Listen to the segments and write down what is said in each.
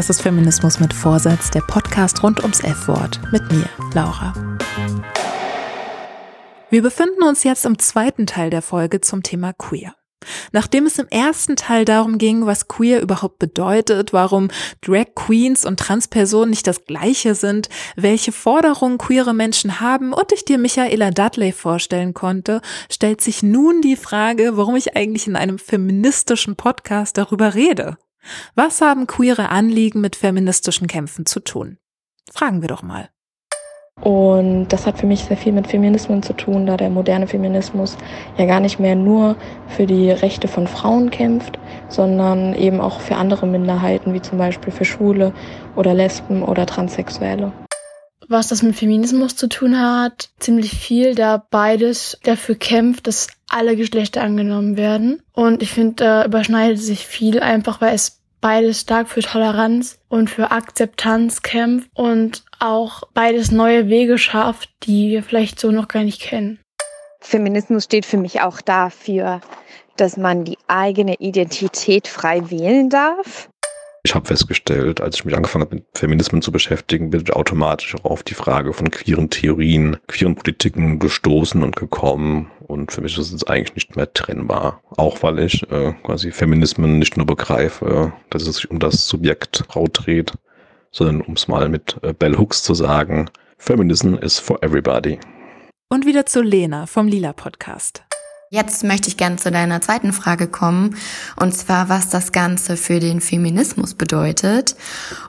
Das ist Feminismus mit Vorsatz, der Podcast rund ums F-Wort mit mir, Laura. Wir befinden uns jetzt im zweiten Teil der Folge zum Thema Queer. Nachdem es im ersten Teil darum ging, was queer überhaupt bedeutet, warum Drag Queens und Transpersonen nicht das gleiche sind, welche Forderungen queere Menschen haben und ich dir Michaela Dudley vorstellen konnte, stellt sich nun die Frage, warum ich eigentlich in einem feministischen Podcast darüber rede. Was haben queere Anliegen mit feministischen Kämpfen zu tun? Fragen wir doch mal. Und das hat für mich sehr viel mit Feminismus zu tun, da der moderne Feminismus ja gar nicht mehr nur für die Rechte von Frauen kämpft, sondern eben auch für andere Minderheiten, wie zum Beispiel für Schwule oder Lesben oder Transsexuelle. Was das mit Feminismus zu tun hat, ziemlich viel, da beides dafür kämpft, dass alle Geschlechter angenommen werden. Und ich finde, da überschneidet sich viel einfach, weil es beides stark für Toleranz und für Akzeptanz kämpft und auch beides neue Wege schafft, die wir vielleicht so noch gar nicht kennen. Feminismus steht für mich auch dafür, dass man die eigene Identität frei wählen darf ich habe festgestellt, als ich mich angefangen habe, mit Feminismen zu beschäftigen, bin ich automatisch auch auf die Frage von queeren Theorien, queeren Politiken gestoßen und gekommen. Und für mich ist es eigentlich nicht mehr trennbar. Auch weil ich äh, quasi Feminismen nicht nur begreife, dass es sich um das Subjekt Frau dreht, sondern um es mal mit äh, Bell Hooks zu sagen, Feminism is for everybody. Und wieder zu Lena vom Lila Podcast. Jetzt möchte ich gerne zu deiner zweiten Frage kommen, und zwar, was das Ganze für den Feminismus bedeutet.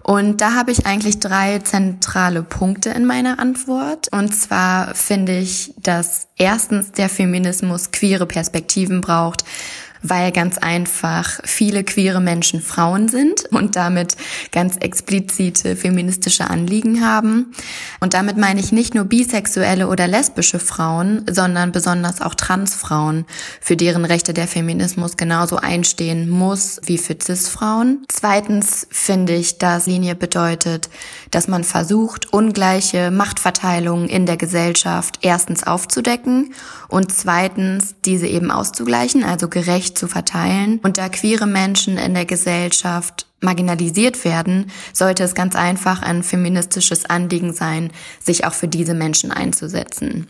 Und da habe ich eigentlich drei zentrale Punkte in meiner Antwort. Und zwar finde ich, dass erstens der Feminismus queere Perspektiven braucht, weil ganz einfach viele queere Menschen Frauen sind und damit ganz explizite feministische Anliegen haben. Und damit meine ich nicht nur bisexuelle oder lesbische Frauen, sondern besonders auch Transfrauen, für deren Rechte der Feminismus genauso einstehen muss wie für Cis-Frauen. Zweitens finde ich, dass Linie bedeutet, dass man versucht, ungleiche Machtverteilungen in der Gesellschaft erstens aufzudecken und zweitens diese eben auszugleichen, also gerecht gerecht zu verteilen. Und da queere Menschen in der Gesellschaft marginalisiert werden, sollte es ganz einfach ein feministisches Anliegen sein, sich auch für diese Menschen einzusetzen.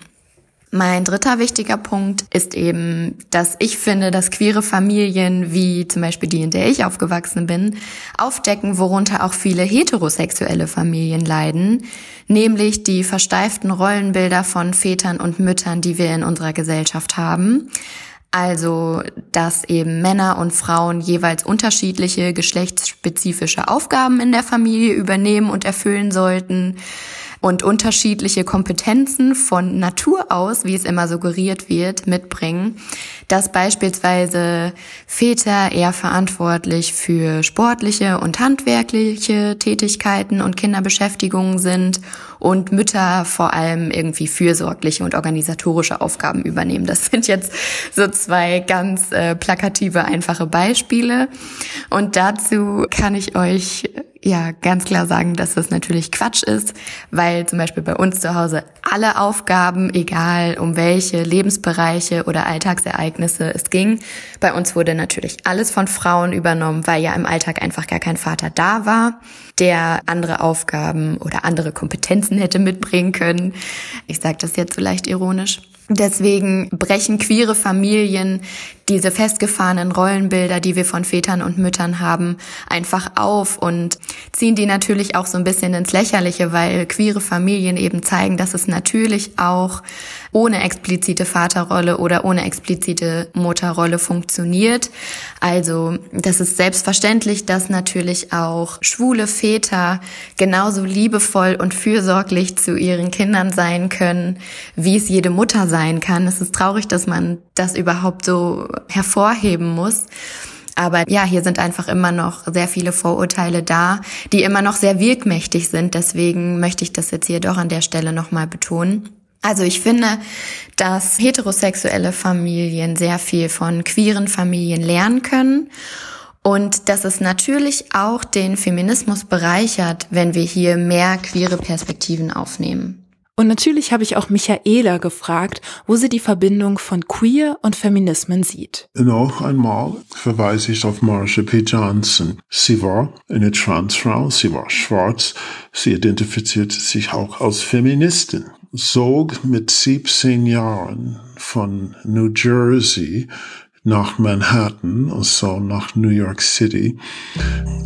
Mein dritter wichtiger Punkt ist eben, dass ich finde, dass queere Familien, wie zum Beispiel die, in der ich aufgewachsen bin, aufdecken, worunter auch viele heterosexuelle Familien leiden, nämlich die versteiften Rollenbilder von Vätern und Müttern, die wir in unserer Gesellschaft haben. Also, dass eben Männer und Frauen jeweils unterschiedliche geschlechtsspezifische Aufgaben in der Familie übernehmen und erfüllen sollten und unterschiedliche Kompetenzen von Natur aus, wie es immer suggeriert wird, mitbringen, dass beispielsweise Väter eher verantwortlich für sportliche und handwerkliche Tätigkeiten und Kinderbeschäftigungen sind und Mütter vor allem irgendwie fürsorgliche und organisatorische Aufgaben übernehmen. Das sind jetzt so zwei ganz äh, plakative, einfache Beispiele. Und dazu kann ich euch ja ganz klar sagen, dass das natürlich Quatsch ist, weil zum Beispiel bei uns zu Hause alle Aufgaben, egal um welche Lebensbereiche oder Alltagsereignisse es ging, bei uns wurde natürlich alles von Frauen übernommen, weil ja im Alltag einfach gar kein Vater da war, der andere Aufgaben oder andere Kompetenzen hätte mitbringen können. Ich sage das jetzt so leicht ironisch. Deswegen brechen queere Familien diese festgefahrenen Rollenbilder, die wir von Vätern und Müttern haben, einfach auf und ziehen die natürlich auch so ein bisschen ins Lächerliche, weil queere Familien eben zeigen, dass es natürlich auch ohne explizite Vaterrolle oder ohne explizite Mutterrolle funktioniert. Also, das ist selbstverständlich, dass natürlich auch schwule Väter genauso liebevoll und fürsorglich zu ihren Kindern sein können, wie es jede Mutter sein kann. Es ist traurig, dass man das überhaupt so hervorheben muss. Aber ja, hier sind einfach immer noch sehr viele Vorurteile da, die immer noch sehr wirkmächtig sind. Deswegen möchte ich das jetzt hier doch an der Stelle nochmal betonen. Also ich finde, dass heterosexuelle Familien sehr viel von queeren Familien lernen können und dass es natürlich auch den Feminismus bereichert, wenn wir hier mehr queere Perspektiven aufnehmen. Und natürlich habe ich auch Michaela gefragt, wo sie die Verbindung von Queer und Feminismen sieht. Noch einmal verweise ich auf Marsha P. Johnson. Sie war eine Transfrau, sie war schwarz, sie identifizierte sich auch als Feministin. Sog mit 17 Jahren von New Jersey nach Manhattan, also nach New York City.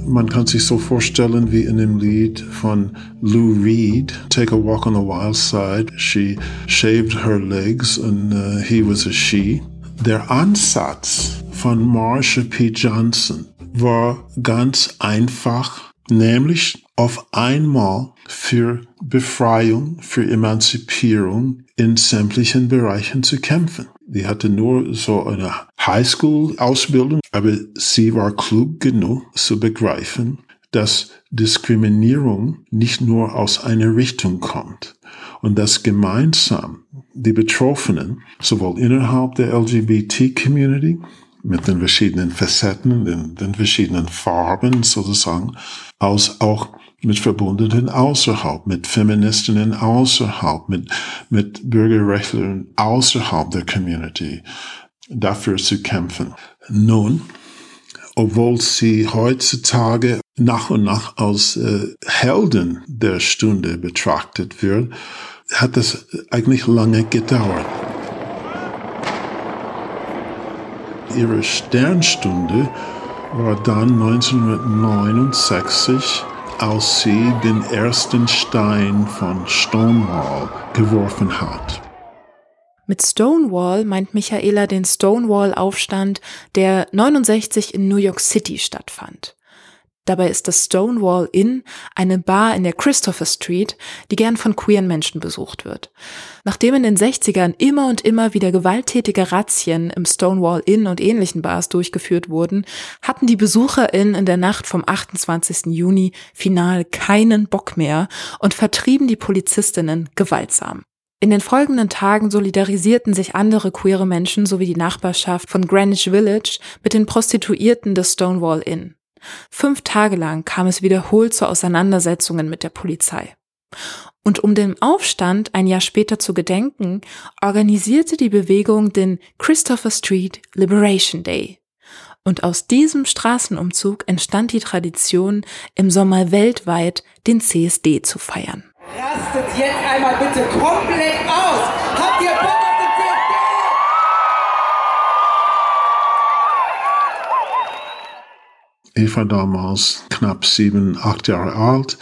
Man kann sich so vorstellen wie in dem Lied von Lou Reed, Take a Walk on the Wild Side. She shaved her legs and uh, he was a she. Der Ansatz von Marsha P. Johnson war ganz einfach, nämlich auf einmal für Befreiung, für Emanzipierung in sämtlichen Bereichen zu kämpfen. Die hatte nur so eine Highschool-Ausbildung, aber sie war klug genug zu begreifen, dass Diskriminierung nicht nur aus einer Richtung kommt und dass gemeinsam die Betroffenen sowohl innerhalb der LGBT-Community mit den verschiedenen Facetten, den, den verschiedenen Farben sozusagen, als auch mit Verbundenen außerhalb, mit Feministinnen außerhalb, mit, mit Bürgerrechtlern außerhalb der Community dafür zu kämpfen. Nun, obwohl sie heutzutage nach und nach als äh, Helden der Stunde betrachtet wird, hat es eigentlich lange gedauert. Ihre Sternstunde war dann 1969 als sie den ersten Stein von Stonewall geworfen hat. Mit Stonewall meint Michaela den Stonewall-Aufstand, der 69 in New York City stattfand. Dabei ist das Stonewall Inn eine Bar in der Christopher Street, die gern von queeren Menschen besucht wird. Nachdem in den 60ern immer und immer wieder gewalttätige Razzien im Stonewall Inn und ähnlichen Bars durchgeführt wurden, hatten die BesucherInnen in der Nacht vom 28. Juni final keinen Bock mehr und vertrieben die Polizistinnen gewaltsam. In den folgenden Tagen solidarisierten sich andere queere Menschen sowie die Nachbarschaft von Greenwich Village mit den Prostituierten des Stonewall Inn. Fünf Tage lang kam es wiederholt zu Auseinandersetzungen mit der Polizei. Und um dem Aufstand ein Jahr später zu gedenken, organisierte die Bewegung den Christopher Street Liberation Day. Und aus diesem Straßenumzug entstand die Tradition, im Sommer weltweit den CSD zu feiern. Rastet jetzt einmal bitte komplett aus! Ich war damals knapp sieben, acht Jahre alt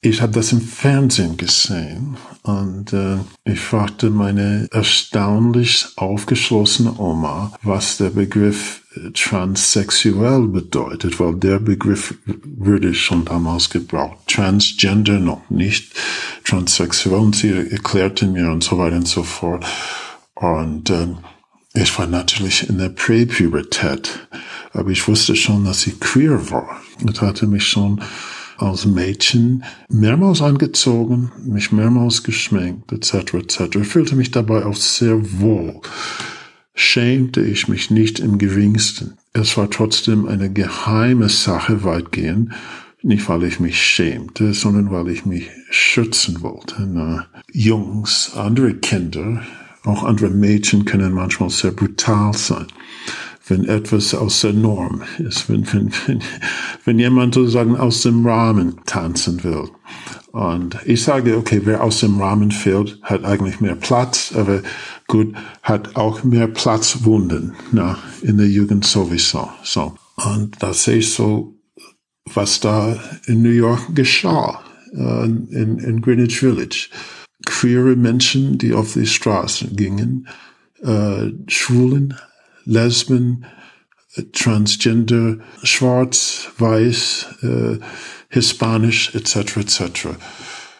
ich habe das im Fernsehen gesehen und äh, ich fragte meine erstaunlich aufgeschlossene Oma, was der Begriff äh, transsexuell bedeutet, weil der Begriff würde schon damals gebraucht. Transgender noch nicht, transsexuell und sie erklärte mir und so weiter und so fort. Und äh, ich war natürlich in der Präpubertät, aber ich wusste schon, dass sie queer war. Das hatte mich schon als Mädchen mehrmals angezogen, mich mehrmals geschminkt, etc., etc. Ich fühlte mich dabei auch sehr wohl. Schämte ich mich nicht im geringsten. Es war trotzdem eine geheime Sache weitgehend, nicht weil ich mich schämte, sondern weil ich mich schützen wollte. Na, Jungs, andere Kinder, auch andere Mädchen können manchmal sehr brutal sein wenn etwas aus der Norm ist, wenn, wenn, wenn, wenn jemand sozusagen aus dem Rahmen tanzen will. Und ich sage, okay, wer aus dem Rahmen fällt, hat eigentlich mehr Platz, aber gut, hat auch mehr Platzwunden, na, in der Jugend sowieso, so. Und da sehe ich so, was da in New York geschah, äh, in, in Greenwich Village. Queere Menschen, die auf die Straßen gingen, äh, Schwulen, Lesben, Transgender, Schwarz, Weiß, äh, Hispanisch etc. etc.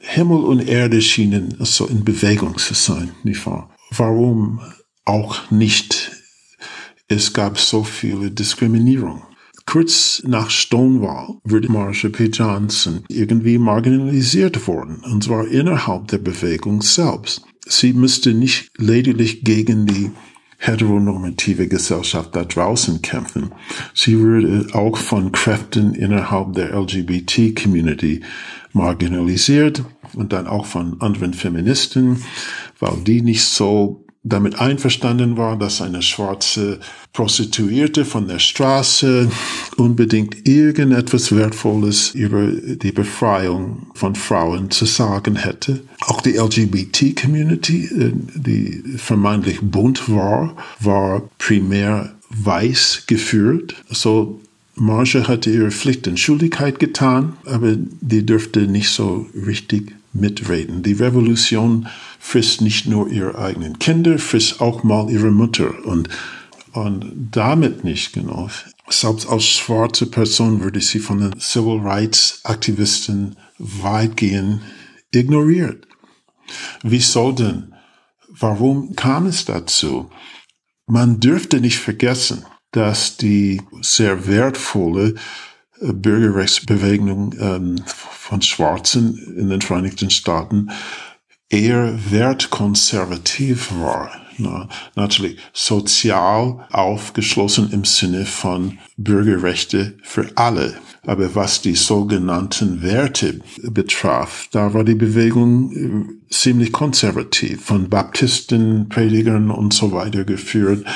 Himmel und Erde schienen so in Bewegung zu sein, nicht wahr? Warum auch nicht? Es gab so viele Diskriminierung. Kurz nach Stonewall wurde Marsha P. Johnson irgendwie marginalisiert worden, und zwar innerhalb der Bewegung selbst. Sie müsste nicht lediglich gegen die heteronormative Gesellschaft da draußen kämpfen. Sie würde auch von Kräften innerhalb der LGBT-Community marginalisiert und dann auch von anderen Feministen, weil die nicht so damit einverstanden war, dass eine schwarze Prostituierte von der Straße unbedingt irgendetwas Wertvolles über die Befreiung von Frauen zu sagen hätte. Auch die LGBT-Community, äh, die vermeintlich bunt war, war primär weiß geführt. So Marge hatte ihre Pflicht und Schuldigkeit getan, aber die dürfte nicht so richtig mitreden. Die Revolution frisst nicht nur ihre eigenen Kinder, frisst auch mal ihre Mutter und, und damit nicht genug. Selbst als schwarze Person würde sie von den Civil Rights Aktivisten weitgehend ignoriert. Wieso denn? Warum kam es dazu? Man dürfte nicht vergessen, dass die sehr wertvolle äh, Bürgerrechtsbewegung ähm, von Schwarzen in den Vereinigten Staaten eher wertkonservativ war. Na, natürlich sozial aufgeschlossen im Sinne von Bürgerrechte für alle. Aber was die sogenannten Werte betraf, da war die Bewegung äh, ziemlich konservativ, von Baptisten, Predigern und so weiter geführt.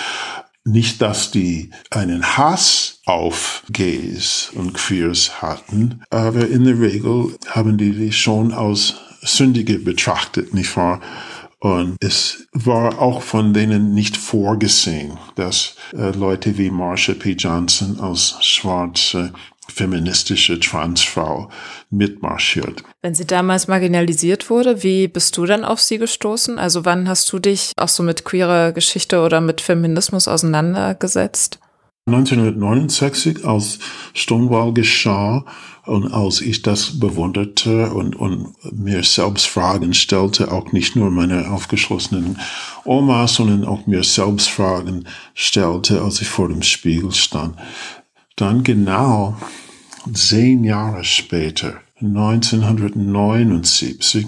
Nicht, dass die einen Hass auf Gays und Queers hatten, aber in der Regel haben die die schon als Sündige betrachtet, nicht wahr? Und es war auch von denen nicht vorgesehen, dass äh, Leute wie Marsha P. Johnson als schwarze feministische Transfrau mitmarschiert. Wenn sie damals marginalisiert wurde, wie bist du dann auf sie gestoßen? Also wann hast du dich auch so mit queerer Geschichte oder mit Feminismus auseinandergesetzt? 1969, als Stonewall geschah und als ich das bewunderte und, und mir selbst Fragen stellte, auch nicht nur meine aufgeschlossenen Oma, sondern auch mir selbst Fragen stellte, als ich vor dem Spiegel stand, dann genau zehn Jahre später, 1979,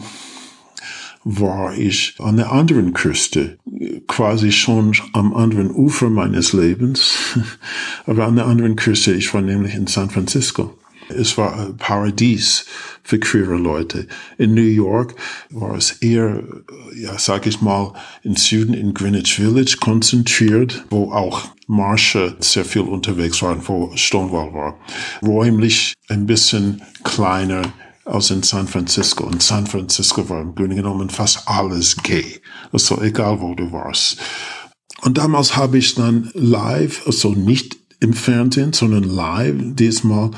war ich an der anderen Küste, quasi schon am anderen Ufer meines Lebens, aber an der anderen Küste. Ich war nämlich in San Francisco. Es war ein Paradies für queere Leute. In New York war es eher, ja, sag ich mal, im Süden in Greenwich Village konzentriert, wo auch Marsha sehr viel unterwegs war, wo Stonewall war. Räumlich ein bisschen kleiner als in San Francisco. In San Francisco war im Grunde genommen fast alles gay. Also egal wo du warst. Und damals habe ich dann live, also nicht im Fernsehen, sondern live, diesmal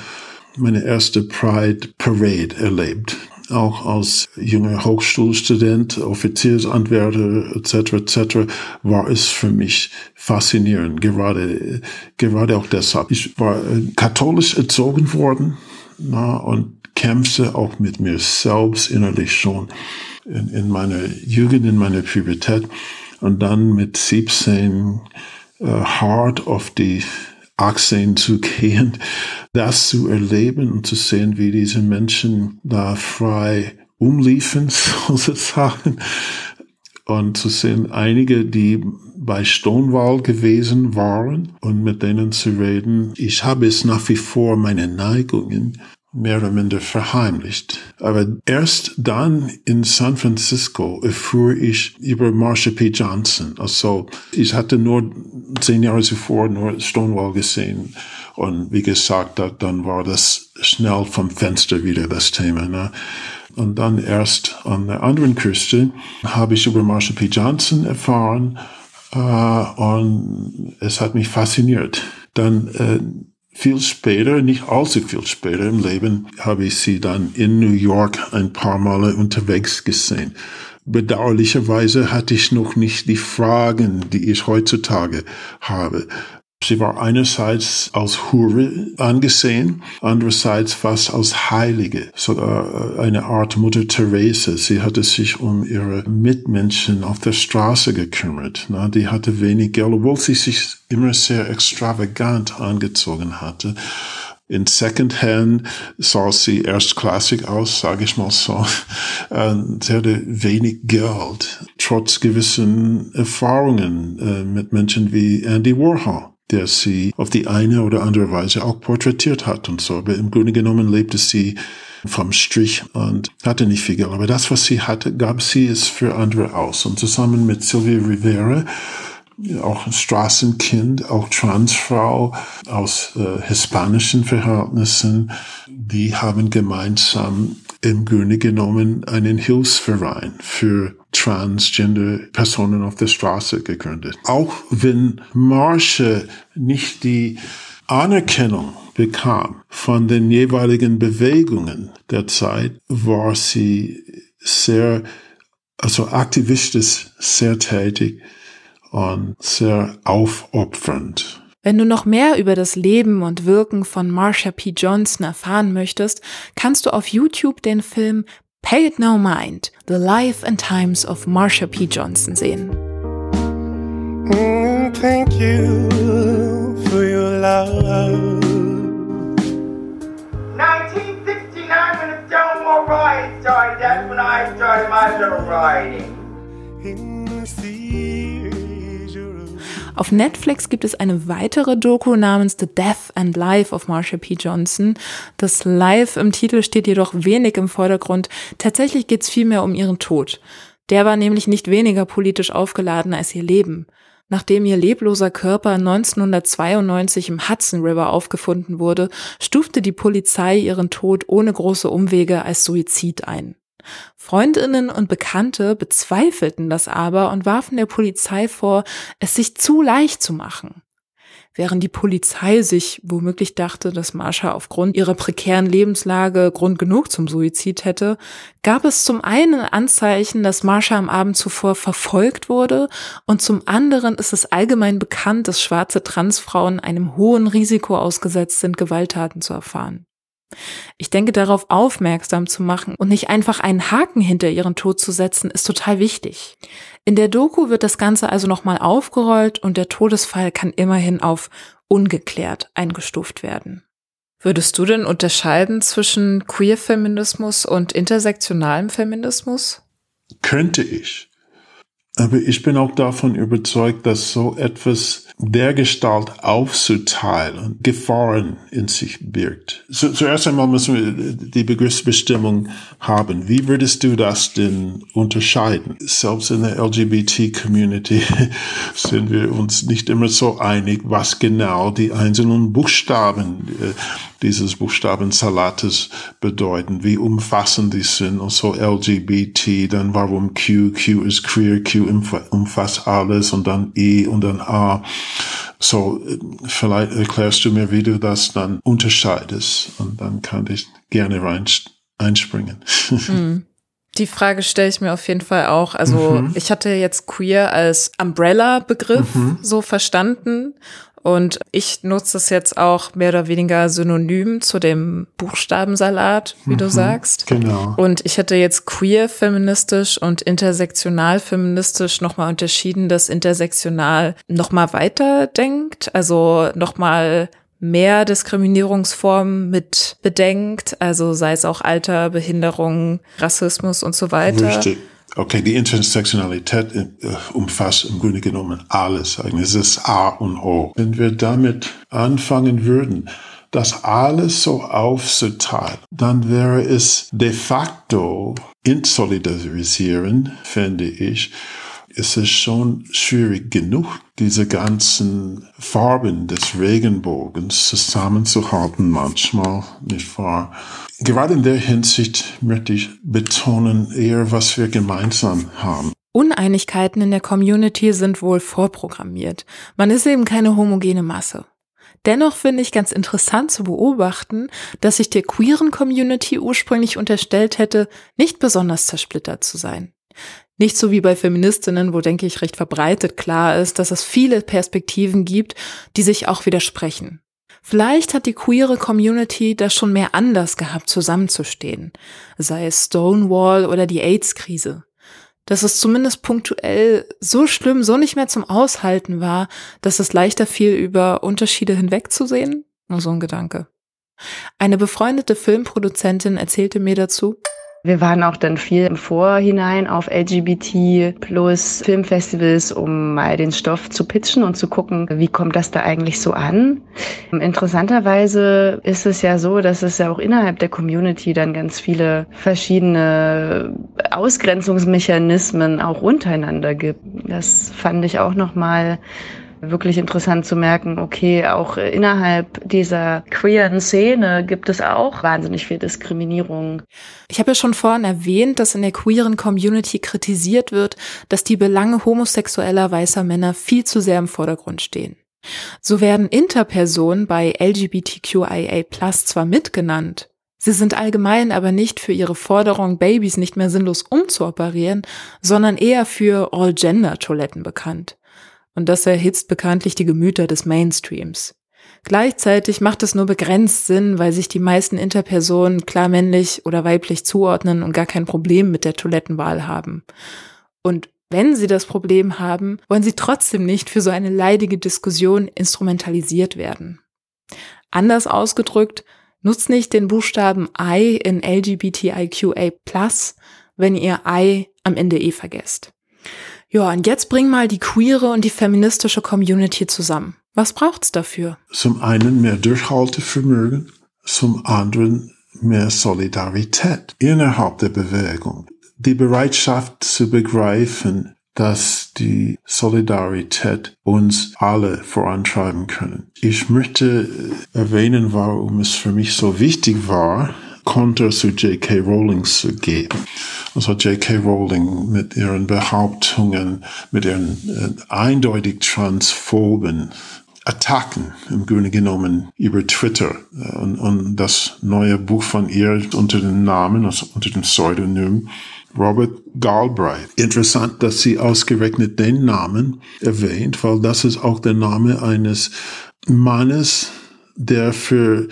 meine erste Pride Parade erlebt. Auch als junger Hochschulstudent, Offiziersanwärter etc. etc. war es für mich faszinierend. Gerade, gerade auch deshalb. Ich war katholisch erzogen worden na, und kämpfte auch mit mir selbst innerlich schon in, in meiner Jugend, in meiner Pubertät und dann mit 17 äh, hart auf die Achsen zu gehen, das zu erleben und zu sehen, wie diese Menschen da frei umliefen, sozusagen. Und zu sehen, einige, die bei Stonewall gewesen waren und mit denen zu reden. Ich habe es nach wie vor meine Neigungen mehr oder minder verheimlicht. Aber erst dann in San Francisco erfuhr ich über Marsha P. Johnson. Also ich hatte nur zehn Jahre zuvor nur Stonewall gesehen. Und wie gesagt, dann war das schnell vom Fenster wieder das Thema. Ne? Und dann erst an der anderen Küste habe ich über Marsha P. Johnson erfahren. Äh, und es hat mich fasziniert. Dann äh, viel später, nicht allzu viel später im Leben, habe ich sie dann in New York ein paar Male unterwegs gesehen. Bedauerlicherweise hatte ich noch nicht die Fragen, die ich heutzutage habe. Sie war einerseits als Hure angesehen, andererseits fast als Heilige, sogar äh, eine Art Mutter Teresa. Sie hatte sich um ihre Mitmenschen auf der Straße gekümmert. Na, die hatte wenig Geld, obwohl sie sich immer sehr extravagant angezogen hatte. In Secondhand sah sie erstklassig aus, sage ich mal so. Sie hatte wenig Geld, trotz gewissen Erfahrungen äh, mit Menschen wie Andy Warhol der sie auf die eine oder andere Weise auch porträtiert hat und so. Aber im Grunde genommen lebte sie vom Strich und hatte nicht viel Geld. Aber das, was sie hatte, gab sie es für andere aus. Und zusammen mit Sylvia Rivera, auch Straßenkind, auch Transfrau aus äh, hispanischen Verhältnissen, die haben gemeinsam im Grunde genommen einen Hilfsverein für Transgender-Personen auf der Straße gegründet. Auch wenn Marsha nicht die Anerkennung bekam von den jeweiligen Bewegungen der Zeit, war sie sehr, also aktivistisch sehr tätig und sehr aufopfernd. Wenn du noch mehr über das Leben und Wirken von Marsha P. Johnson erfahren möchtest, kannst du auf YouTube den Film Pay It No Mind, The Life and Times of Marsha P. Johnson sehen. Mm, thank you for your love. 1969 when the Stonewall Riot started, that's when I started my little rioting. In the you Auf Netflix gibt es eine weitere Doku namens The Death and Life of Marsha P. Johnson. Das Life im Titel steht jedoch wenig im Vordergrund. Tatsächlich geht es vielmehr um ihren Tod. Der war nämlich nicht weniger politisch aufgeladen als ihr Leben. Nachdem ihr lebloser Körper 1992 im Hudson River aufgefunden wurde, stufte die Polizei ihren Tod ohne große Umwege als Suizid ein. Freundinnen und Bekannte bezweifelten das aber und warfen der Polizei vor, es sich zu leicht zu machen. Während die Polizei sich womöglich dachte, dass Marsha aufgrund ihrer prekären Lebenslage Grund genug zum Suizid hätte, gab es zum einen Anzeichen, dass Marsha am Abend zuvor verfolgt wurde und zum anderen ist es allgemein bekannt, dass schwarze Transfrauen einem hohen Risiko ausgesetzt sind, Gewalttaten zu erfahren. Ich denke, darauf aufmerksam zu machen und nicht einfach einen Haken hinter ihren Tod zu setzen, ist total wichtig. In der Doku wird das Ganze also nochmal aufgerollt und der Todesfall kann immerhin auf ungeklärt eingestuft werden. Würdest du denn unterscheiden zwischen Queer-Feminismus und intersektionalem Feminismus? Könnte ich. Aber ich bin auch davon überzeugt, dass so etwas dergestalt aufzuteilen Gefahren in sich birgt. So, zuerst einmal müssen wir die Begriffsbestimmung haben. Wie würdest du das denn unterscheiden? Selbst in der LGBT-Community sind wir uns nicht immer so einig, was genau die einzelnen Buchstaben äh, dieses Buchstabensalates bedeuten, wie umfassend die sind. Und so LGBT, dann warum Q, Q ist queer, Q umfasst alles und dann E und dann A. So, vielleicht erklärst du mir, wie du das dann unterscheidest und dann kann ich gerne rein einspringen. Mhm. Die Frage stelle ich mir auf jeden Fall auch. Also mhm. ich hatte jetzt queer als Umbrella-Begriff mhm. so verstanden und ich nutze es jetzt auch mehr oder weniger synonym zu dem Buchstabensalat, wie mhm, du sagst. Genau. Und ich hätte jetzt queer feministisch und intersektional feministisch nochmal unterschieden, dass intersektional nochmal weiter denkt, also nochmal mehr Diskriminierungsformen mit bedenkt, also sei es auch Alter, Behinderung, Rassismus und so weiter. Richtig. Okay, die Intersektionalität äh, umfasst im Grunde genommen alles. Eigentlich ist es A und O. Wenn wir damit anfangen würden, das alles so aufzuteilen, dann wäre es de facto insolidarisieren, finde ich. Es ist schon schwierig genug, diese ganzen Farben des Regenbogens zusammenzuhalten manchmal, nicht wahr? Gerade in der Hinsicht möchte ich betonen eher, was wir gemeinsam haben. Uneinigkeiten in der Community sind wohl vorprogrammiert. Man ist eben keine homogene Masse. Dennoch finde ich ganz interessant zu beobachten, dass sich der queeren Community ursprünglich unterstellt hätte, nicht besonders zersplittert zu sein. Nicht so wie bei Feministinnen, wo denke ich recht verbreitet klar ist, dass es viele Perspektiven gibt, die sich auch widersprechen. Vielleicht hat die queere Community das schon mehr anders gehabt, zusammenzustehen, sei es Stonewall oder die AIDS-Krise. Dass es zumindest punktuell so schlimm, so nicht mehr zum Aushalten war, dass es leichter fiel, über Unterschiede hinwegzusehen? Nur so ein Gedanke. Eine befreundete Filmproduzentin erzählte mir dazu, wir waren auch dann viel im Vorhinein auf LGBT plus Filmfestivals, um mal den Stoff zu pitchen und zu gucken, wie kommt das da eigentlich so an. Interessanterweise ist es ja so, dass es ja auch innerhalb der Community dann ganz viele verschiedene Ausgrenzungsmechanismen auch untereinander gibt. Das fand ich auch nochmal wirklich interessant zu merken, okay, auch innerhalb dieser queeren Szene gibt es auch wahnsinnig viel Diskriminierung. Ich habe ja schon vorhin erwähnt, dass in der queeren Community kritisiert wird, dass die Belange homosexueller weißer Männer viel zu sehr im Vordergrund stehen. So werden Interpersonen bei LGBTQIA zwar mitgenannt, Sie sind allgemein aber nicht für ihre Forderung, Babys nicht mehr sinnlos umzuoperieren, sondern eher für All-Gender-Toiletten bekannt und das erhitzt bekanntlich die Gemüter des Mainstreams. Gleichzeitig macht es nur begrenzt Sinn, weil sich die meisten Interpersonen klar männlich oder weiblich zuordnen und gar kein Problem mit der Toilettenwahl haben. Und wenn sie das Problem haben, wollen sie trotzdem nicht für so eine leidige Diskussion instrumentalisiert werden. Anders ausgedrückt, nutzt nicht den Buchstaben I in LGBTIQA+, wenn ihr I am Ende eh vergesst. Ja, und jetzt bring mal die queere und die feministische Community zusammen. Was braucht's dafür? Zum einen mehr Durchhaltevermögen, zum anderen mehr Solidarität innerhalb der Bewegung. Die Bereitschaft zu begreifen, dass die Solidarität uns alle vorantreiben können. Ich möchte erwähnen, warum es für mich so wichtig war, Konter zu J.K. Rowling zu geben. Also J.K. Rowling mit ihren Behauptungen, mit ihren äh, eindeutig transphoben Attacken im Grunde genommen über Twitter äh, und, und das neue Buch von ihr unter dem Namen, also unter dem Pseudonym Robert Galbraith. Interessant, dass sie ausgerechnet den Namen erwähnt, weil das ist auch der Name eines Mannes, der für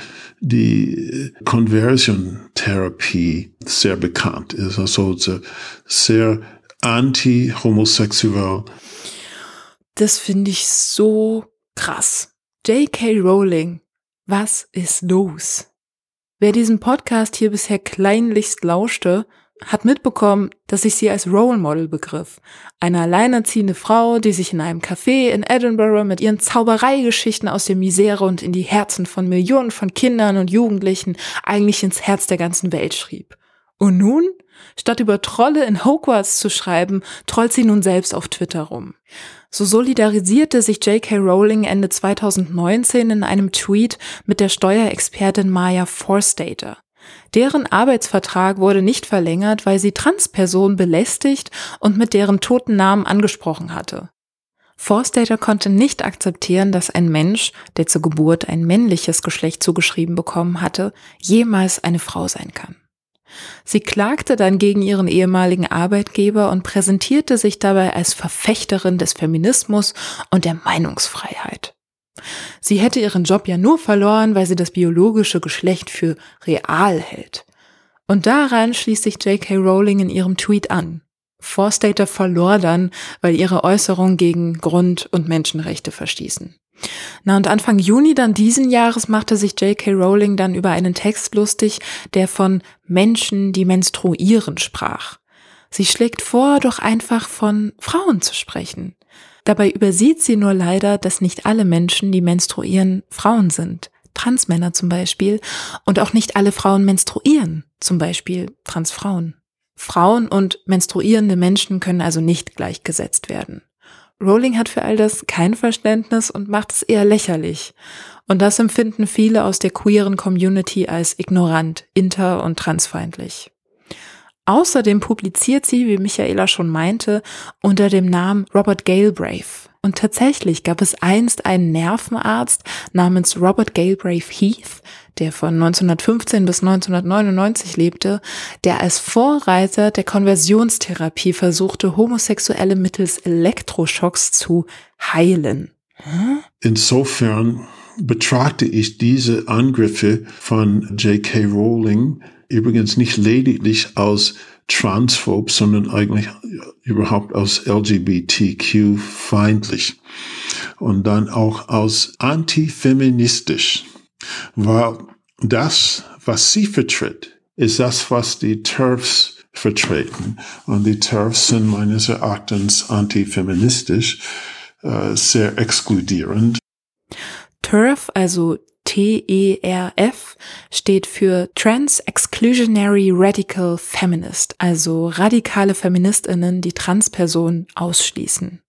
die Conversion-Therapie sehr bekannt ist, also sehr anti-homosexuell. Das finde ich so krass. J.K. Rowling, was ist los? Wer diesen Podcast hier bisher kleinlichst lauschte, hat mitbekommen, dass ich sie als Role Model begriff. Eine alleinerziehende Frau, die sich in einem Café in Edinburgh mit ihren Zaubereigeschichten aus der Misere und in die Herzen von Millionen von Kindern und Jugendlichen eigentlich ins Herz der ganzen Welt schrieb. Und nun? Statt über Trolle in Hogwarts zu schreiben, trollt sie nun selbst auf Twitter rum. So solidarisierte sich J.K. Rowling Ende 2019 in einem Tweet mit der Steuerexpertin Maya Forstater. Deren Arbeitsvertrag wurde nicht verlängert, weil sie Transpersonen belästigt und mit deren toten Namen angesprochen hatte. Forstater konnte nicht akzeptieren, dass ein Mensch, der zur Geburt ein männliches Geschlecht zugeschrieben bekommen hatte, jemals eine Frau sein kann. Sie klagte dann gegen ihren ehemaligen Arbeitgeber und präsentierte sich dabei als Verfechterin des Feminismus und der Meinungsfreiheit. Sie hätte ihren Job ja nur verloren, weil sie das biologische Geschlecht für real hält. Und daran schließt sich J.K. Rowling in ihrem Tweet an. Forstater verlor dann, weil ihre Äußerungen gegen Grund- und Menschenrechte verstießen. Na und Anfang Juni dann diesen Jahres machte sich J.K. Rowling dann über einen Text lustig, der von Menschen, die menstruieren sprach. Sie schlägt vor, doch einfach von Frauen zu sprechen. Dabei übersieht sie nur leider, dass nicht alle Menschen, die menstruieren, Frauen sind. Transmänner zum Beispiel. Und auch nicht alle Frauen menstruieren. Zum Beispiel Transfrauen. Frauen und menstruierende Menschen können also nicht gleichgesetzt werden. Rowling hat für all das kein Verständnis und macht es eher lächerlich. Und das empfinden viele aus der queeren Community als ignorant, inter- und transfeindlich. Außerdem publiziert sie, wie Michaela schon meinte, unter dem Namen Robert Galbraith. Und tatsächlich gab es einst einen Nervenarzt namens Robert Galbraith Heath, der von 1915 bis 1999 lebte, der als Vorreiter der Konversionstherapie versuchte, Homosexuelle mittels Elektroschocks zu heilen. Insofern betrachte ich diese Angriffe von J.K. Rowling übrigens nicht lediglich aus transphob, sondern eigentlich überhaupt aus LGBTQ-feindlich und dann auch aus antifeministisch, weil das, was sie vertritt, ist das, was die TERFs vertreten. Und die TERFs sind meines Erachtens antifeministisch, äh, sehr exkludierend. TERF, also T-E-R-F, steht für Trans Exclusionary Radical Feminist, also radikale Feministinnen, die Transpersonen ausschließen.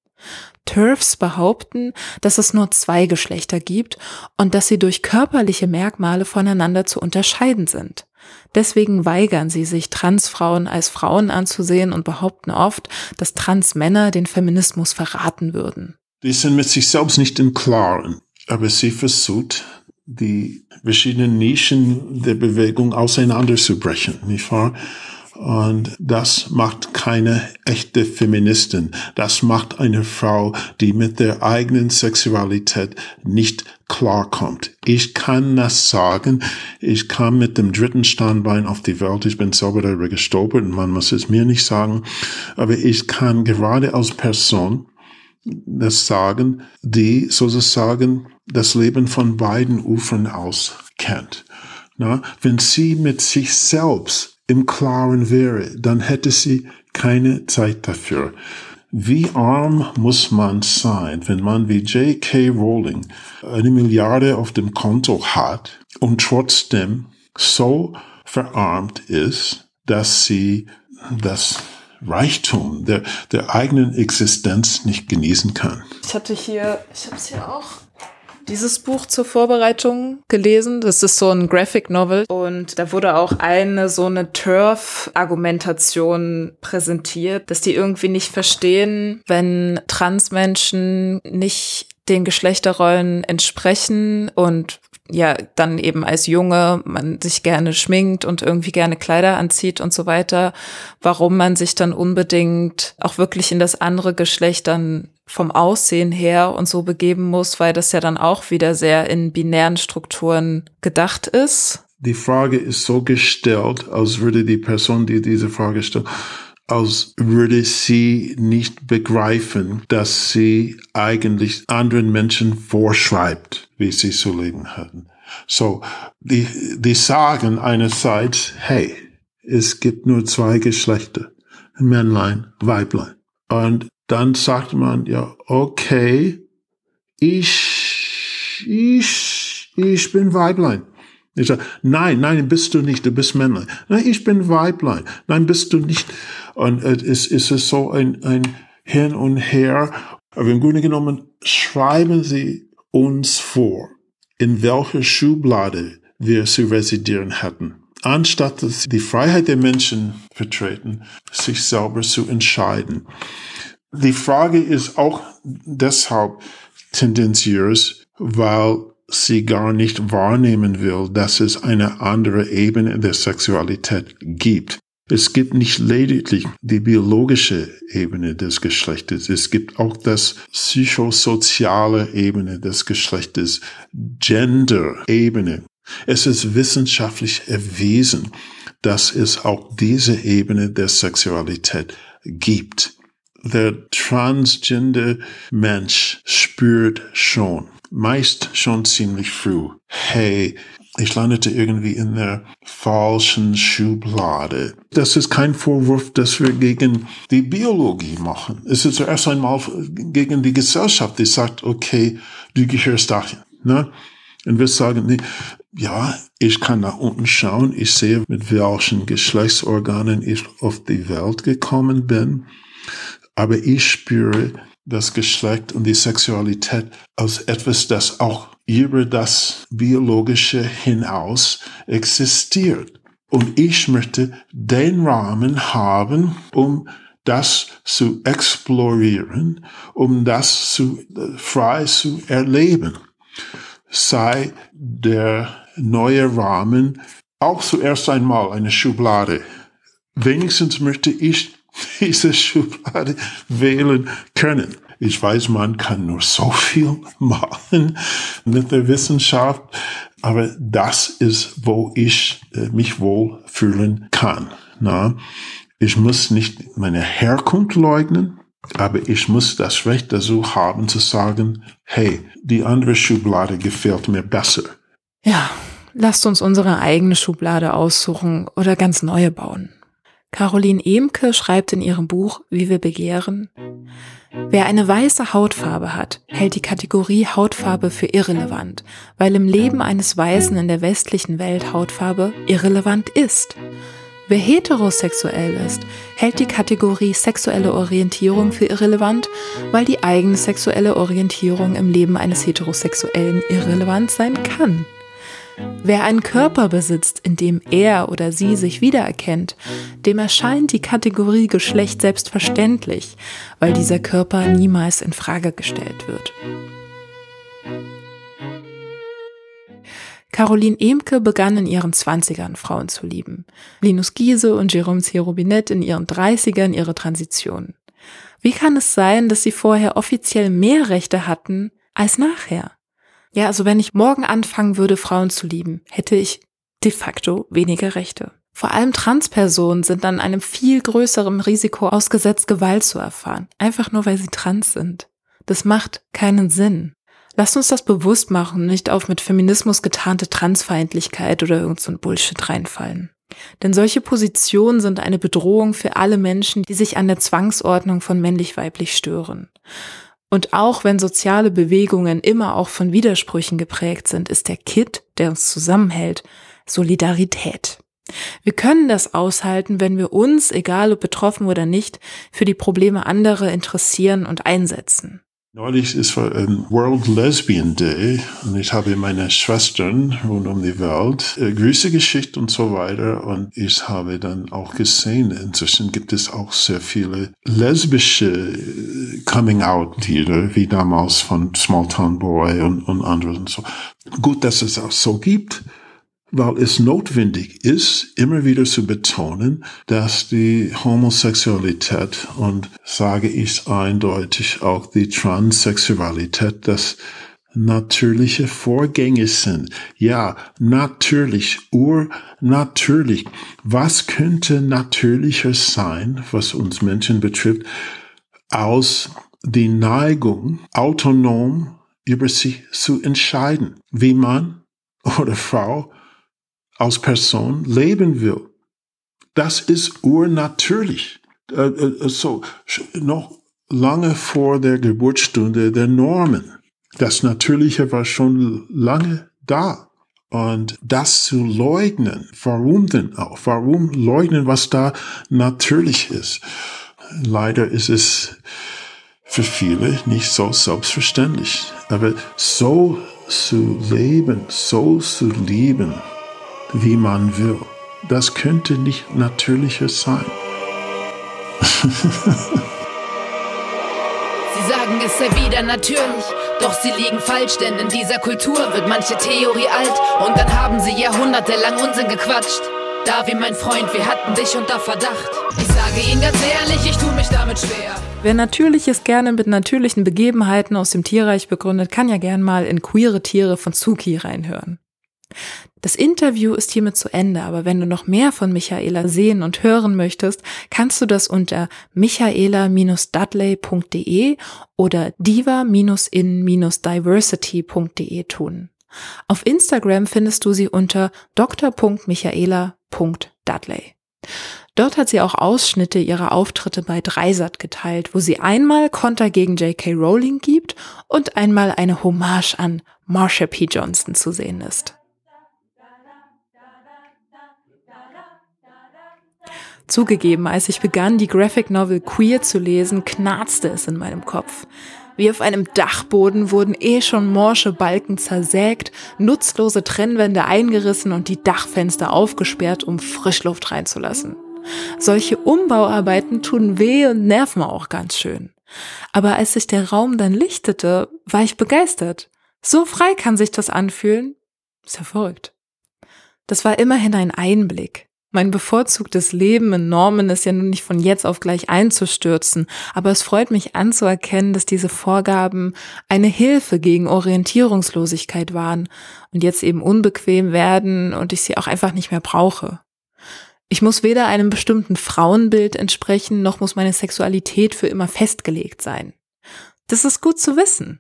TERFs behaupten, dass es nur zwei Geschlechter gibt und dass sie durch körperliche Merkmale voneinander zu unterscheiden sind. Deswegen weigern sie sich, Transfrauen als Frauen anzusehen und behaupten oft, dass Transmänner den Feminismus verraten würden. Die sind mit sich selbst nicht im Klaren, aber sie versucht, die verschiedenen Nischen der Bewegung auseinanderzubrechen, nicht wahr? Und das macht keine echte Feministin. Das macht eine Frau, die mit der eigenen Sexualität nicht klarkommt. Ich kann das sagen. Ich kam mit dem dritten Standbein auf die Welt. Ich bin selber darüber gestolpert und man muss es mir nicht sagen. Aber ich kann gerade als Person das sagen, die sozusagen das Leben von beiden Ufern aus kennt. Na, wenn sie mit sich selbst im Klaren wäre, dann hätte sie keine Zeit dafür. Wie arm muss man sein, wenn man wie J.K. Rowling eine Milliarde auf dem Konto hat und trotzdem so verarmt ist, dass sie das Reichtum der, der eigenen Existenz nicht genießen kann. Ich hatte hier, ich habe es hier auch dieses Buch zur Vorbereitung gelesen. Das ist so ein Graphic Novel und da wurde auch eine so eine Turf-Argumentation präsentiert, dass die irgendwie nicht verstehen, wenn Transmenschen nicht den Geschlechterrollen entsprechen und ja, dann eben als Junge man sich gerne schminkt und irgendwie gerne Kleider anzieht und so weiter, warum man sich dann unbedingt auch wirklich in das andere Geschlecht dann vom Aussehen her und so begeben muss, weil das ja dann auch wieder sehr in binären Strukturen gedacht ist. Die Frage ist so gestellt, als würde die Person, die diese Frage stellt, als würde sie nicht begreifen, dass sie eigentlich anderen Menschen vorschreibt, wie sie zu leben hatten. So, die, die sagen einerseits, hey, es gibt nur zwei Geschlechter, Männlein, Weiblein. Und dann sagt man, ja, okay, ich, ich, ich bin Weiblein. Ich sage, nein, nein, bist du nicht, du bist Männlein. Nein, ich bin Weiblein. Nein, bist du nicht. Und es ist es so ein, ein Hin und Her. Aber im Grunde genommen schreiben sie uns vor, in welcher Schublade wir zu residieren hätten. Anstatt dass sie die Freiheit der Menschen vertreten, sich selber zu entscheiden. Die Frage ist auch deshalb tendenziös, weil sie gar nicht wahrnehmen will, dass es eine andere Ebene der Sexualität gibt. Es gibt nicht lediglich die biologische Ebene des Geschlechtes, es gibt auch das psychosoziale Ebene des Geschlechtes, Gender-Ebene. Es ist wissenschaftlich erwiesen, dass es auch diese Ebene der Sexualität gibt. Der transgender Mensch spürt schon, meist schon ziemlich früh, hey, ich landete irgendwie in der falschen Schublade. Das ist kein Vorwurf, dass wir gegen die Biologie machen. Es ist zuerst einmal gegen die Gesellschaft, die sagt, okay, du gehörst dahin. Ne? Und wir sagen, nee, ja, ich kann nach unten schauen, ich sehe, mit welchen Geschlechtsorganen ich auf die Welt gekommen bin, aber ich spüre das Geschlecht und die Sexualität als etwas, das auch über das Biologische hinaus existiert. Und ich möchte den Rahmen haben, um das zu explorieren, um das zu, frei zu erleben. Sei der neue Rahmen auch zuerst einmal eine Schublade. Wenigstens möchte ich diese Schublade wählen können. Ich weiß, man kann nur so viel machen mit der Wissenschaft, aber das ist, wo ich äh, mich wohl fühlen kann. Na? Ich muss nicht meine Herkunft leugnen, aber ich muss das Recht dazu haben zu sagen, hey, die andere Schublade gefällt mir besser. Ja, lasst uns unsere eigene Schublade aussuchen oder ganz neue bauen. Caroline Emke schreibt in ihrem Buch Wie wir begehren, Wer eine weiße Hautfarbe hat, hält die Kategorie Hautfarbe für irrelevant, weil im Leben eines Weißen in der westlichen Welt Hautfarbe irrelevant ist. Wer heterosexuell ist, hält die Kategorie sexuelle Orientierung für irrelevant, weil die eigene sexuelle Orientierung im Leben eines Heterosexuellen irrelevant sein kann. Wer einen Körper besitzt, in dem er oder sie sich wiedererkennt, dem erscheint die Kategorie Geschlecht selbstverständlich, weil dieser Körper niemals in Frage gestellt wird. Caroline Emke begann in ihren Zwanzigern Frauen zu lieben. Linus Giese und Jérôme C. Robinet in ihren Dreißigern ihre Transition. Wie kann es sein, dass sie vorher offiziell mehr Rechte hatten als nachher? Ja, also wenn ich morgen anfangen würde, Frauen zu lieben, hätte ich de facto weniger Rechte. Vor allem Transpersonen sind dann einem viel größeren Risiko ausgesetzt, Gewalt zu erfahren. Einfach nur, weil sie trans sind. Das macht keinen Sinn. Lasst uns das bewusst machen, nicht auf mit Feminismus getarnte Transfeindlichkeit oder irgend so ein Bullshit reinfallen. Denn solche Positionen sind eine Bedrohung für alle Menschen, die sich an der Zwangsordnung von männlich-weiblich stören. Und auch wenn soziale Bewegungen immer auch von Widersprüchen geprägt sind, ist der Kit, der uns zusammenhält, Solidarität. Wir können das aushalten, wenn wir uns, egal ob betroffen oder nicht, für die Probleme anderer interessieren und einsetzen. Neulich ist ein World Lesbian Day und ich habe meine Schwestern rund um die Welt äh, Grüße geschickt und so weiter und ich habe dann auch gesehen, inzwischen gibt es auch sehr viele lesbische äh, Coming-out-Lieder, wie damals von Small Town Boy und, und andere und so. Gut, dass es auch so gibt weil es notwendig ist, immer wieder zu betonen, dass die Homosexualität und sage ich eindeutig auch die Transsexualität, das natürliche Vorgänge sind. Ja, natürlich, urnatürlich. Was könnte natürlicher sein, was uns Menschen betrifft, aus die Neigung, autonom über sich zu entscheiden, wie Mann oder Frau als Person leben will. Das ist urnatürlich. Äh, äh, so, noch lange vor der Geburtsstunde der Normen. Das Natürliche war schon lange da. Und das zu leugnen, warum denn auch? Warum leugnen, was da natürlich ist? Leider ist es für viele nicht so selbstverständlich. Aber so zu leben, so zu lieben, wie man will. Das könnte nicht natürlicher sein. Sie sagen, es sei wieder natürlich, doch sie liegen falsch, denn in dieser Kultur wird manche Theorie alt und dann haben sie jahrhundertelang Unsinn gequatscht. Da wie mein Freund, wir hatten dich unter Verdacht. Ich sage Ihnen ganz ehrlich, ich tue mich damit schwer. Wer Natürliches gerne mit natürlichen Begebenheiten aus dem Tierreich begründet, kann ja gern mal in Queere Tiere von Suki reinhören. Das Interview ist hiermit zu Ende, aber wenn du noch mehr von Michaela sehen und hören möchtest, kannst du das unter michaela-dudley.de oder diva-in-diversity.de tun. Auf Instagram findest du sie unter dr.michaela.dudley. Dort hat sie auch Ausschnitte ihrer Auftritte bei Dreisat geteilt, wo sie einmal Konter gegen J.K. Rowling gibt und einmal eine Hommage an Marsha P. Johnson zu sehen ist. Zugegeben, als ich begann, die Graphic Novel Queer zu lesen, knarzte es in meinem Kopf. Wie auf einem Dachboden wurden eh schon morsche Balken zersägt, nutzlose Trennwände eingerissen und die Dachfenster aufgesperrt, um Frischluft reinzulassen. Solche Umbauarbeiten tun weh und nerven auch ganz schön. Aber als sich der Raum dann lichtete, war ich begeistert. So frei kann sich das anfühlen. Ist ja verrückt. Das war immerhin ein Einblick. Mein bevorzugtes Leben in Normen ist ja nun nicht von jetzt auf gleich einzustürzen, aber es freut mich anzuerkennen, dass diese Vorgaben eine Hilfe gegen Orientierungslosigkeit waren und jetzt eben unbequem werden und ich sie auch einfach nicht mehr brauche. Ich muss weder einem bestimmten Frauenbild entsprechen, noch muss meine Sexualität für immer festgelegt sein. Das ist gut zu wissen.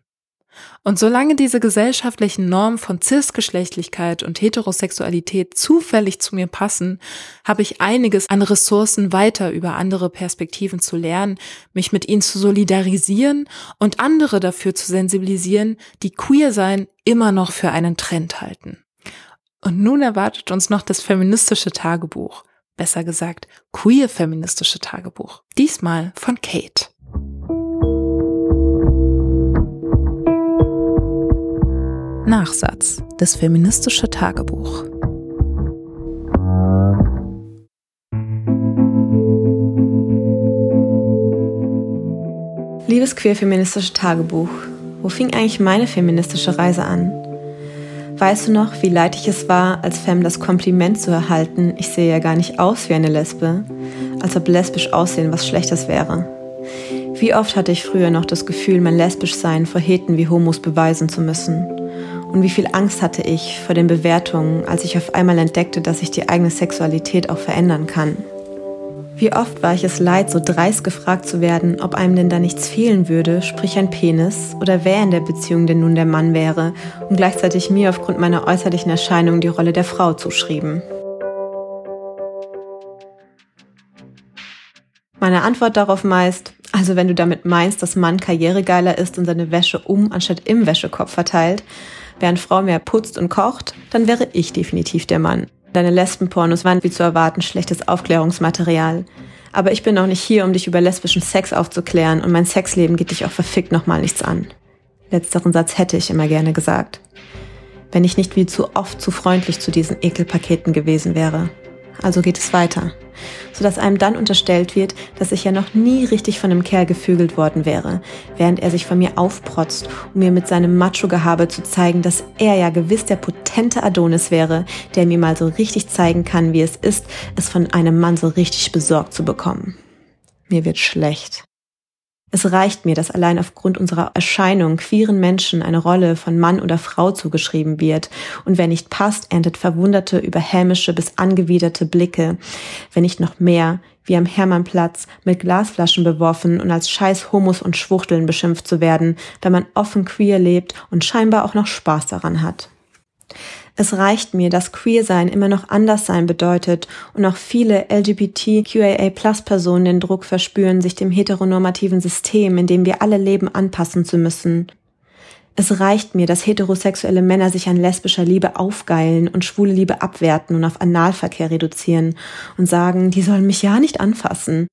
Und solange diese gesellschaftlichen Normen von Cisgeschlechtlichkeit und Heterosexualität zufällig zu mir passen, habe ich einiges an Ressourcen weiter über andere Perspektiven zu lernen, mich mit ihnen zu solidarisieren und andere dafür zu sensibilisieren, die queer sein immer noch für einen Trend halten. Und nun erwartet uns noch das feministische Tagebuch. Besser gesagt, queer feministische Tagebuch. Diesmal von Kate. Nachsatz. Das feministische Tagebuch. Liebes queer-feministische Tagebuch, wo fing eigentlich meine feministische Reise an? Weißt du noch, wie leid ich es war, als Femme das Kompliment zu erhalten, ich sehe ja gar nicht aus wie eine Lesbe, als ob lesbisch aussehen was Schlechtes wäre? Wie oft hatte ich früher noch das Gefühl, mein Lesbischsein vor Heten wie Homos beweisen zu müssen? Und wie viel Angst hatte ich vor den Bewertungen, als ich auf einmal entdeckte, dass ich die eigene Sexualität auch verändern kann? Wie oft war ich es leid, so dreist gefragt zu werden, ob einem denn da nichts fehlen würde, sprich ein Penis, oder wer in der Beziehung denn nun der Mann wäre, und gleichzeitig mir aufgrund meiner äußerlichen Erscheinung die Rolle der Frau zuschrieben. Meine Antwort darauf meist, also wenn du damit meinst, dass Mann karrieregeiler ist und seine Wäsche um anstatt im Wäschekorb verteilt, während Frau mehr putzt und kocht, dann wäre ich definitiv der Mann. Deine Lesbenpornos waren wie zu erwarten schlechtes Aufklärungsmaterial. Aber ich bin noch nicht hier, um dich über lesbischen Sex aufzuklären und mein Sexleben geht dich auch verfickt nochmal nichts an. Letzteren Satz hätte ich immer gerne gesagt. Wenn ich nicht wie zu oft zu freundlich zu diesen Ekelpaketen gewesen wäre. Also geht es weiter sodass einem dann unterstellt wird, dass ich ja noch nie richtig von einem Kerl gefügelt worden wäre, während er sich von mir aufprotzt, um mir mit seinem Macho-Gehabe zu zeigen, dass er ja gewiss der potente Adonis wäre, der mir mal so richtig zeigen kann, wie es ist, es von einem Mann so richtig besorgt zu bekommen. Mir wird schlecht. Es reicht mir, dass allein aufgrund unserer Erscheinung queeren Menschen eine Rolle von Mann oder Frau zugeschrieben wird. Und wer nicht passt, erntet verwunderte, überhämische bis angewiderte Blicke. Wenn nicht noch mehr, wie am Hermannplatz, mit Glasflaschen beworfen und als scheiß Homos und Schwuchteln beschimpft zu werden, wenn man offen queer lebt und scheinbar auch noch Spaß daran hat. Es reicht mir, dass Queer-Sein immer noch anders sein bedeutet und auch viele LGBTQIA-Plus-Personen den Druck verspüren, sich dem heteronormativen System, in dem wir alle leben, anpassen zu müssen. Es reicht mir, dass heterosexuelle Männer sich an lesbischer Liebe aufgeilen und schwule Liebe abwerten und auf Analverkehr reduzieren und sagen, die sollen mich ja nicht anfassen.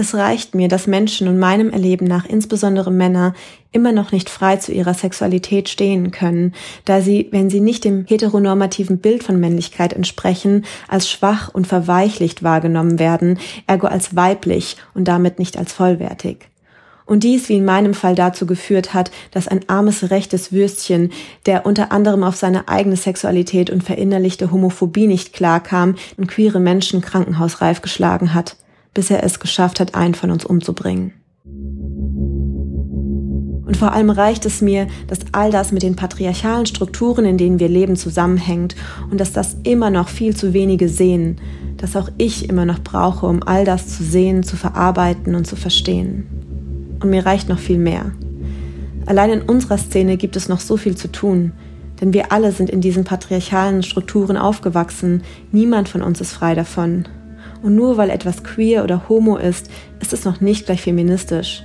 Es reicht mir, dass Menschen und meinem Erleben nach insbesondere Männer immer noch nicht frei zu ihrer Sexualität stehen können, da sie, wenn sie nicht dem heteronormativen Bild von Männlichkeit entsprechen, als schwach und verweichlicht wahrgenommen werden, ergo als weiblich und damit nicht als vollwertig. Und dies wie in meinem Fall dazu geführt hat, dass ein armes rechtes Würstchen, der unter anderem auf seine eigene Sexualität und verinnerlichte Homophobie nicht klarkam, in queere Menschen krankenhausreif geschlagen hat – bis er es geschafft hat, einen von uns umzubringen. Und vor allem reicht es mir, dass all das mit den patriarchalen Strukturen, in denen wir leben, zusammenhängt und dass das immer noch viel zu wenige sehen, dass auch ich immer noch brauche, um all das zu sehen, zu verarbeiten und zu verstehen. Und mir reicht noch viel mehr. Allein in unserer Szene gibt es noch so viel zu tun, denn wir alle sind in diesen patriarchalen Strukturen aufgewachsen, niemand von uns ist frei davon. Und nur weil etwas queer oder homo ist, ist es noch nicht gleich feministisch.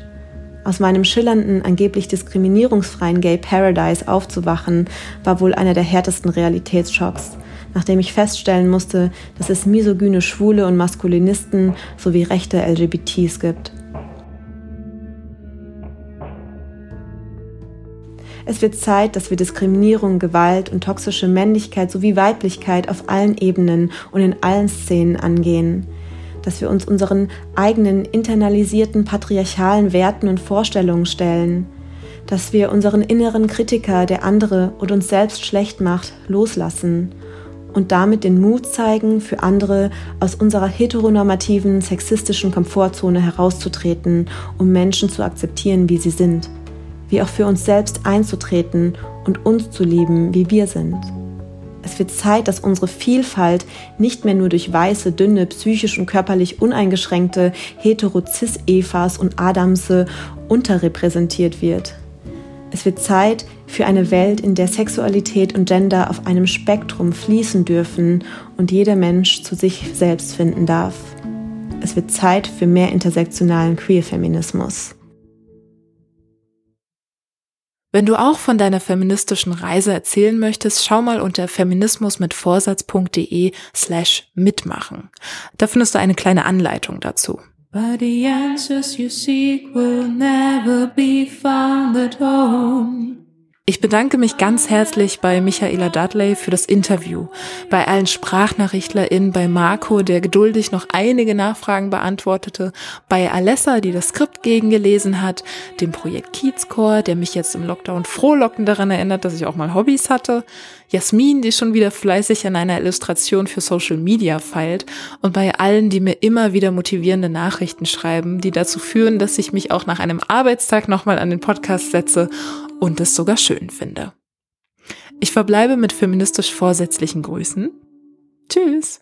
Aus meinem schillernden, angeblich diskriminierungsfreien Gay Paradise aufzuwachen, war wohl einer der härtesten Realitätsschocks, nachdem ich feststellen musste, dass es misogyne Schwule und Maskulinisten sowie rechte LGBTs gibt. Es wird Zeit, dass wir Diskriminierung, Gewalt und toxische Männlichkeit sowie Weiblichkeit auf allen Ebenen und in allen Szenen angehen. Dass wir uns unseren eigenen internalisierten patriarchalen Werten und Vorstellungen stellen. Dass wir unseren inneren Kritiker, der andere und uns selbst schlecht macht, loslassen und damit den Mut zeigen, für andere aus unserer heteronormativen, sexistischen Komfortzone herauszutreten, um Menschen zu akzeptieren, wie sie sind wie auch für uns selbst einzutreten und uns zu lieben, wie wir sind. Es wird Zeit, dass unsere Vielfalt nicht mehr nur durch weiße, dünne, psychisch und körperlich uneingeschränkte hetero-cis-Evas und Adamse unterrepräsentiert wird. Es wird Zeit für eine Welt, in der Sexualität und Gender auf einem Spektrum fließen dürfen und jeder Mensch zu sich selbst finden darf. Es wird Zeit für mehr intersektionalen Queer-Feminismus. Wenn du auch von deiner feministischen Reise erzählen möchtest, schau mal unter feminismusmitvorsatz.de slash mitmachen. Da findest du eine kleine Anleitung dazu. But the answers you seek will never be found at home. Ich bedanke mich ganz herzlich bei Michaela Dudley für das Interview, bei allen SprachnachrichtlerInnen, bei Marco, der geduldig noch einige Nachfragen beantwortete, bei Alessa, die das Skript gegengelesen hat, dem Projekt Kiezchor, der mich jetzt im Lockdown frohlockend daran erinnert, dass ich auch mal Hobbys hatte, Jasmin, die schon wieder fleißig an einer Illustration für Social Media feilt und bei allen, die mir immer wieder motivierende Nachrichten schreiben, die dazu führen, dass ich mich auch nach einem Arbeitstag nochmal an den Podcast setze und es sogar schön finde. Ich verbleibe mit feministisch vorsätzlichen Grüßen. Tschüss.